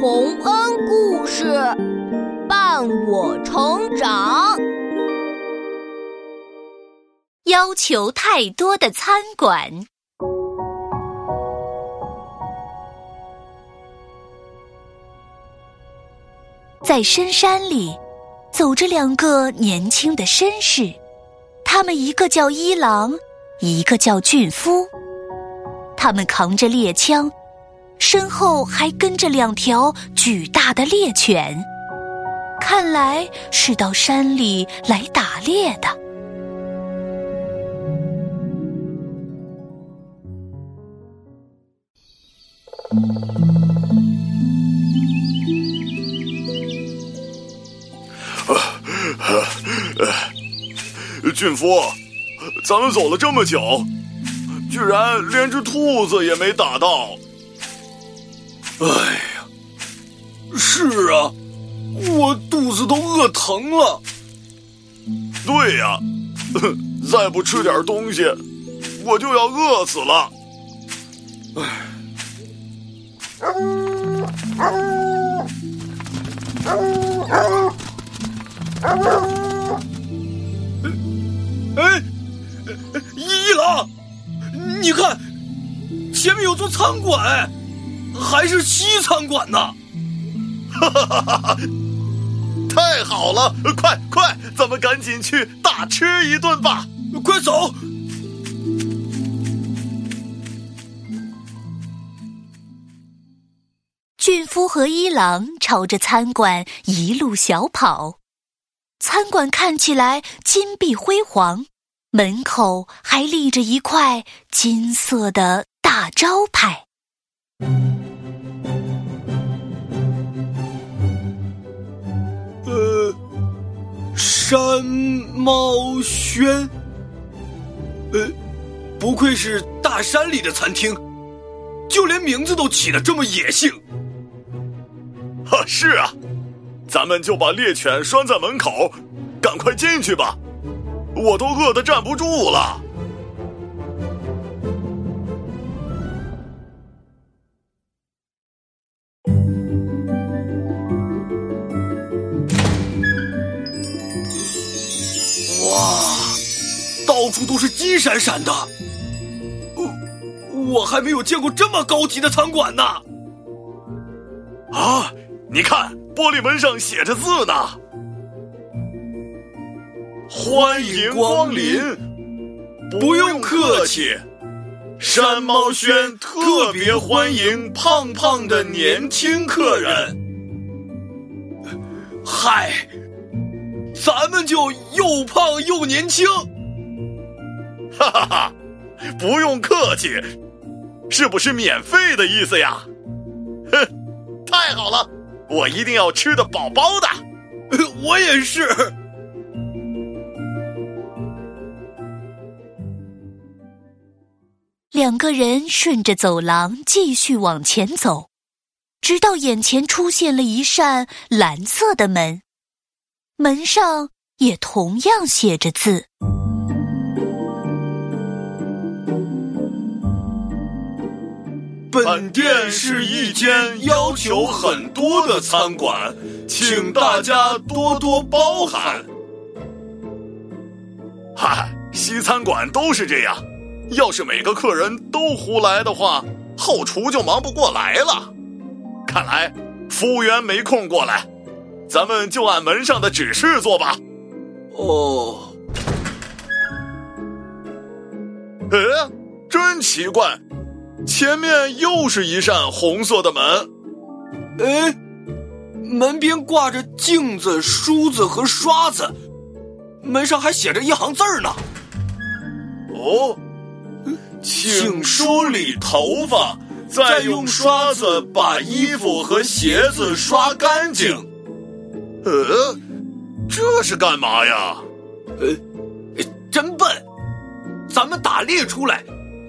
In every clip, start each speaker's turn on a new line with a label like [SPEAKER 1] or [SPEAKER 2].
[SPEAKER 1] 洪恩故事伴我成长。
[SPEAKER 2] 要求太多的餐馆，在深山里走着两个年轻的绅士，他们一个叫一郎，一个叫俊夫。他们扛着猎枪，身后还跟着两条巨大的猎犬，看来是到山里来打猎的。
[SPEAKER 3] 俊夫，咱们走了这么久。居然连只兔子也没打到！
[SPEAKER 4] 哎呀，是啊，我肚子都饿疼了。
[SPEAKER 3] 对呀，再不吃点东西，我就要饿死了。哎。
[SPEAKER 4] 哎，一郎。你看，前面有座餐馆，还是西餐馆呢！
[SPEAKER 3] 哈哈哈哈哈！太好了，快快，咱们赶紧去大吃一顿吧！
[SPEAKER 4] 快走！
[SPEAKER 2] 俊夫和一郎朝着餐馆一路小跑，餐馆看起来金碧辉煌。门口还立着一块金色的大招牌。
[SPEAKER 4] 山猫轩。呃，不愧是大山里的餐厅，就连名字都起的这么野性。
[SPEAKER 3] 哈，是啊，咱们就把猎犬拴在门口，赶快进去吧。我都饿得站不住了。
[SPEAKER 4] 是金闪闪的，我我还没有见过这么高级的餐馆呢。
[SPEAKER 3] 啊，你看，玻璃门上写着字呢。欢迎光临，不用客气。山猫轩特别欢迎胖胖的年轻客人。
[SPEAKER 4] 嗨，咱们就又胖又年轻。
[SPEAKER 3] 哈哈哈，不用客气，是不是免费的意思呀？哼，太好了，我一定要吃的饱饱的。
[SPEAKER 4] 我也是。
[SPEAKER 2] 两个人顺着走廊继续往前走，直到眼前出现了一扇蓝色的门，门上也同样写着字。
[SPEAKER 3] 本店是一间要求很多的餐馆，请大家多多包涵。嗨，西餐馆都是这样。要是每个客人都胡来的话，后厨就忙不过来了。看来服务员没空过来，咱们就按门上的指示做吧。
[SPEAKER 4] 哦，
[SPEAKER 3] 哎，真奇怪，前面又是一扇红色的门。
[SPEAKER 4] 哎，门边挂着镜子、梳子和刷子，门上还写着一行字儿呢。
[SPEAKER 3] 哦。请梳理头发，再用刷子把衣服和鞋子刷干净。呃，这是干嘛呀？
[SPEAKER 4] 呃，真笨！咱们打猎出来，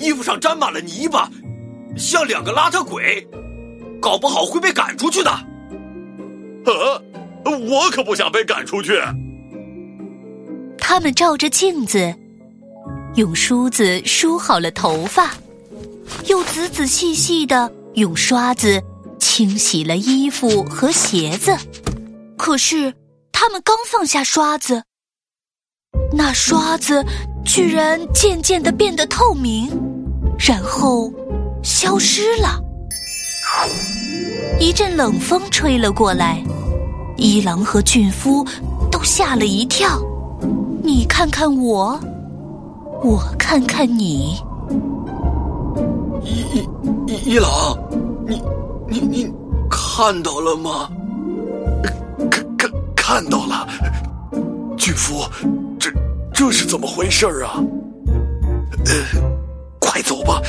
[SPEAKER 4] 衣服上沾满了泥巴，像两个邋遢鬼，搞不好会被赶出去的。
[SPEAKER 3] 呃，我可不想被赶出去。
[SPEAKER 2] 他们照着镜子。用梳子梳好了头发，又仔仔细细的用刷子清洗了衣服和鞋子。可是，他们刚放下刷子，那刷子居然渐渐的变得透明，然后消失了。一阵冷风吹了过来，一郎和俊夫都吓了一跳。你看看我，我看看你。
[SPEAKER 4] 一一一郎，你你你看到了吗？
[SPEAKER 3] 看看看到了，俊夫，这这是怎么回事啊？呃，快走吧，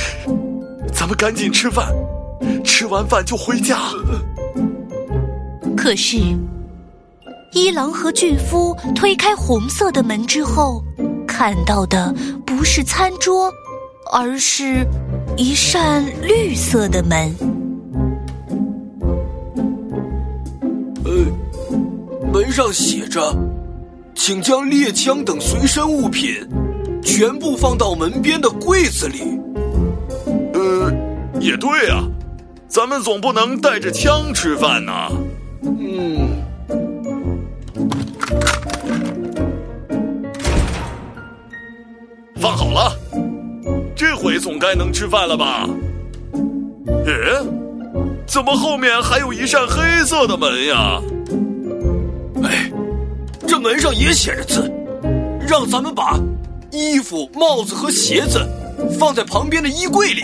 [SPEAKER 3] 咱们赶紧吃饭，吃完饭就回家。
[SPEAKER 2] 可是，一郎和俊夫推开红色的门之后，看到的不是餐桌，而是。一扇绿色的门。
[SPEAKER 4] 呃，门上写着：“请将猎枪等随身物品全部放到门边的柜子里。”
[SPEAKER 3] 也对啊，咱们总不能带着枪吃饭呐。
[SPEAKER 4] 嗯。
[SPEAKER 3] 放好了。这回总该能吃饭了吧？诶，怎么后面还有一扇黑色的门呀？
[SPEAKER 4] 哎，这门上也写着字，让咱们把衣服、帽子和鞋子放在旁边的衣柜里。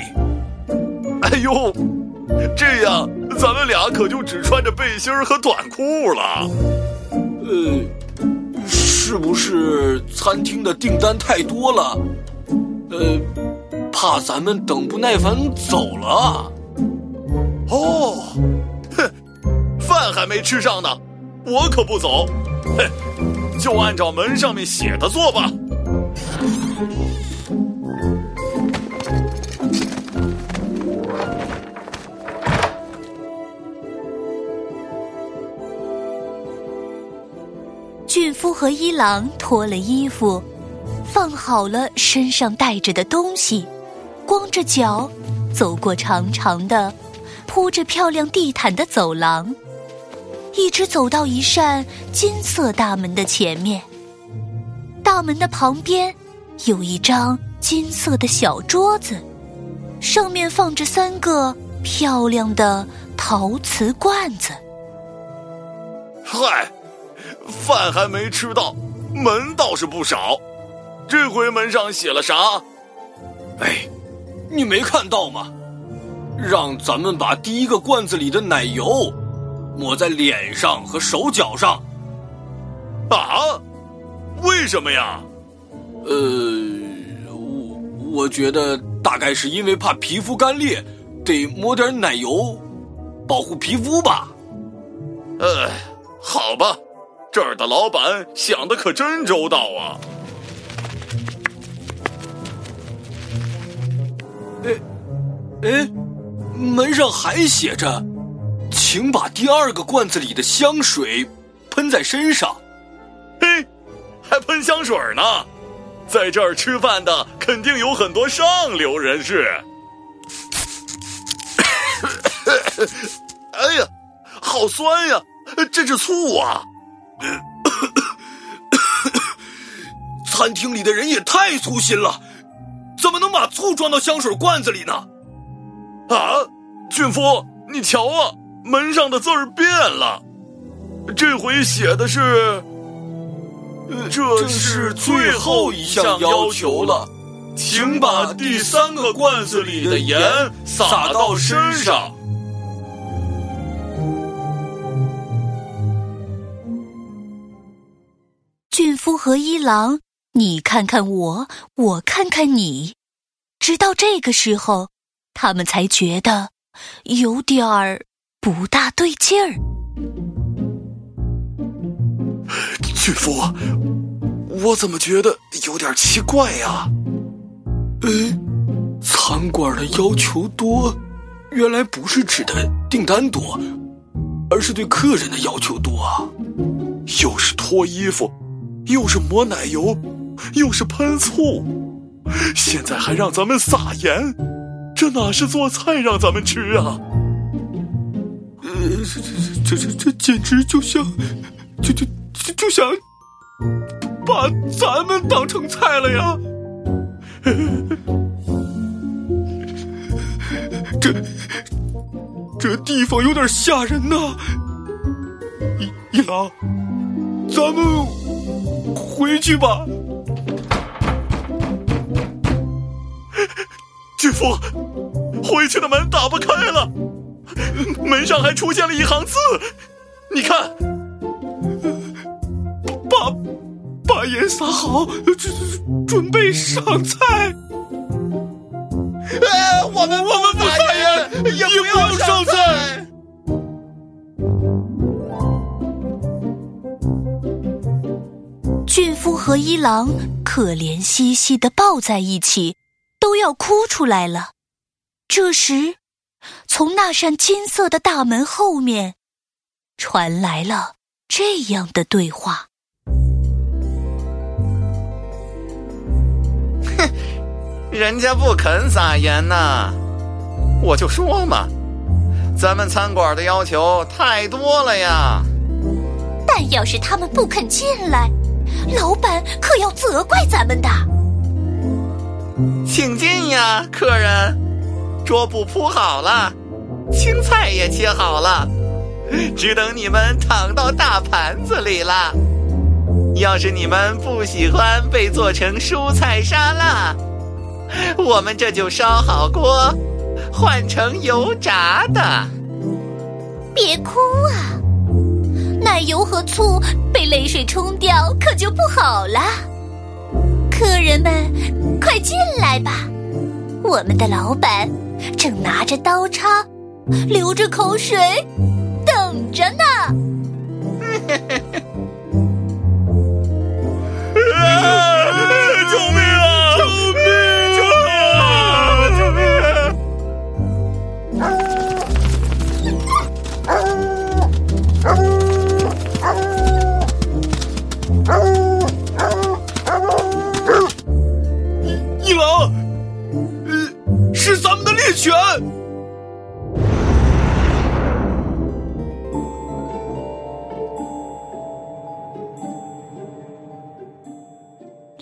[SPEAKER 3] 哎呦，这样咱们俩可就只穿着背心和短裤了。
[SPEAKER 4] 呃，是不是餐厅的订单太多了？呃。怕咱们等不耐烦走了。
[SPEAKER 3] 哦，哼，饭还没吃上呢，我可不走。哼，就按照门上面写的做吧。
[SPEAKER 2] 和一郎脱了衣服，放好了身上带着的东西。光着脚走过长长的、铺着漂亮地毯的走廊，一直走到一扇金色大门的前面。大门的旁边有一张金色的小桌子，上面放着三个漂亮的陶瓷罐子。
[SPEAKER 3] 嗨，饭还没吃到，门倒是不少。这回门上写了啥？
[SPEAKER 4] 哎。你没看到吗？让咱们把第一个罐子里的奶油抹在脸上和手脚上。
[SPEAKER 3] 啊？为什么呀？
[SPEAKER 4] 呃，我我觉得大概是因为怕皮肤干裂，得抹点奶油保护皮肤吧。
[SPEAKER 3] 呃，好吧，这儿的老板想的可真周到啊。
[SPEAKER 4] 哎，哎，门上还写着：“请把第二个罐子里的香水喷在身上。”
[SPEAKER 3] 嘿，还喷香水呢！在这儿吃饭的肯定有很多上流人士。哎呀，好酸呀！这是醋啊！
[SPEAKER 4] 餐厅里的人也太粗心了。怎么能把醋装到香水罐子里呢？
[SPEAKER 3] 啊，俊夫，你瞧啊，门上的字儿变了，这回写的是，
[SPEAKER 4] 这是最后一项要求了，请把第三个罐子里的盐撒到身上。
[SPEAKER 2] 和一郎。你看看我，我看看你，直到这个时候，他们才觉得有点儿不大对劲儿。
[SPEAKER 3] 巨夫，我怎么觉得有点奇怪呀？
[SPEAKER 4] 呃，餐馆的要求多，原来不是指的订单多，而是对客人的要求多啊！
[SPEAKER 3] 又是脱衣服，又是抹奶油。又是喷醋，现在还让咱们撒盐，这哪是做菜让咱们吃啊？
[SPEAKER 4] 呃这这这这这简直就像，就就就就想把咱们当成菜了呀！这这地方有点吓人呐！一一郎，咱们回去吧。
[SPEAKER 3] 巨夫，回去的门打不开了，门上还出现了一行字，你看，
[SPEAKER 4] 把把盐撒好，准准备上菜。
[SPEAKER 3] 哎，我们我们
[SPEAKER 2] 和一郎可怜兮兮的抱在一起。都要哭出来了。这时，从那扇金色的大门后面，传来了这样的对话：“
[SPEAKER 5] 哼，人家不肯撒盐呐，我就说嘛，咱们餐馆的要求太多了呀。
[SPEAKER 2] 但要是他们不肯进来，老板可要责怪咱们的。”
[SPEAKER 5] 请进呀，客人！桌布铺好了，青菜也切好了，只等你们躺到大盘子里了。要是你们不喜欢被做成蔬菜沙拉，我们这就烧好锅，换成油炸的。
[SPEAKER 2] 别哭啊，奶油和醋被泪水冲掉，可就不好了。客人们，快进来吧！我们的老板正拿着刀叉，流着口水，等着呢。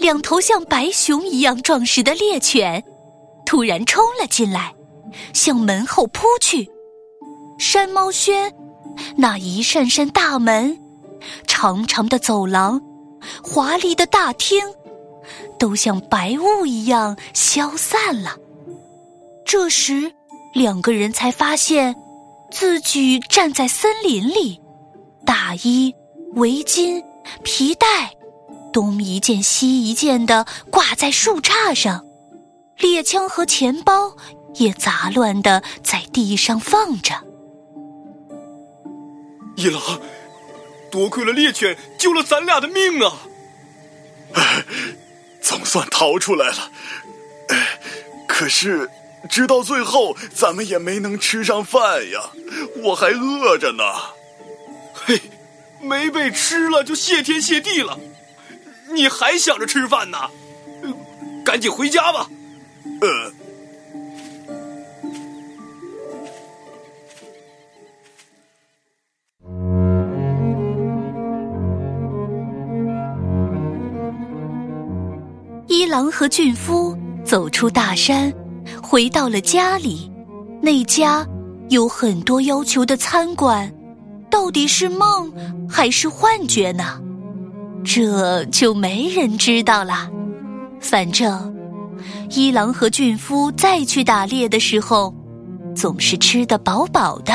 [SPEAKER 2] 两头像白熊一样壮实的猎犬突然冲了进来，向门后扑去。山猫轩那一扇扇大门、长长的走廊、华丽的大厅，都像白雾一样消散了。这时，两个人才发现自己站在森林里，大衣、围巾、皮带，东一件西一件的挂在树杈上，猎枪和钱包也杂乱的在地上放着。
[SPEAKER 4] 一郎，多亏了猎犬救了咱俩的命啊！
[SPEAKER 3] 总算逃出来了，可是。直到最后，咱们也没能吃上饭呀，我还饿着呢。
[SPEAKER 4] 嘿，没被吃了就谢天谢地了，你还想着吃饭呢？赶紧回家吧。呃。
[SPEAKER 2] 一郎和俊夫走出大山。回到了家里，那家有很多要求的餐馆，到底是梦还是幻觉呢？这就没人知道了。反正一郎和俊夫再去打猎的时候，总是吃得饱饱的，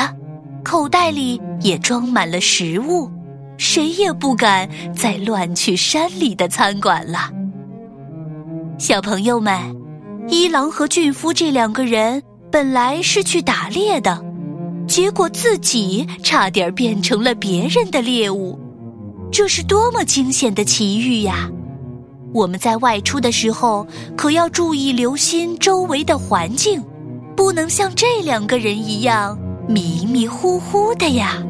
[SPEAKER 2] 口袋里也装满了食物，谁也不敢再乱去山里的餐馆了。小朋友们。一郎和俊夫这两个人本来是去打猎的，结果自己差点变成了别人的猎物，这是多么惊险的奇遇呀！我们在外出的时候可要注意留心周围的环境，不能像这两个人一样迷迷糊糊的呀。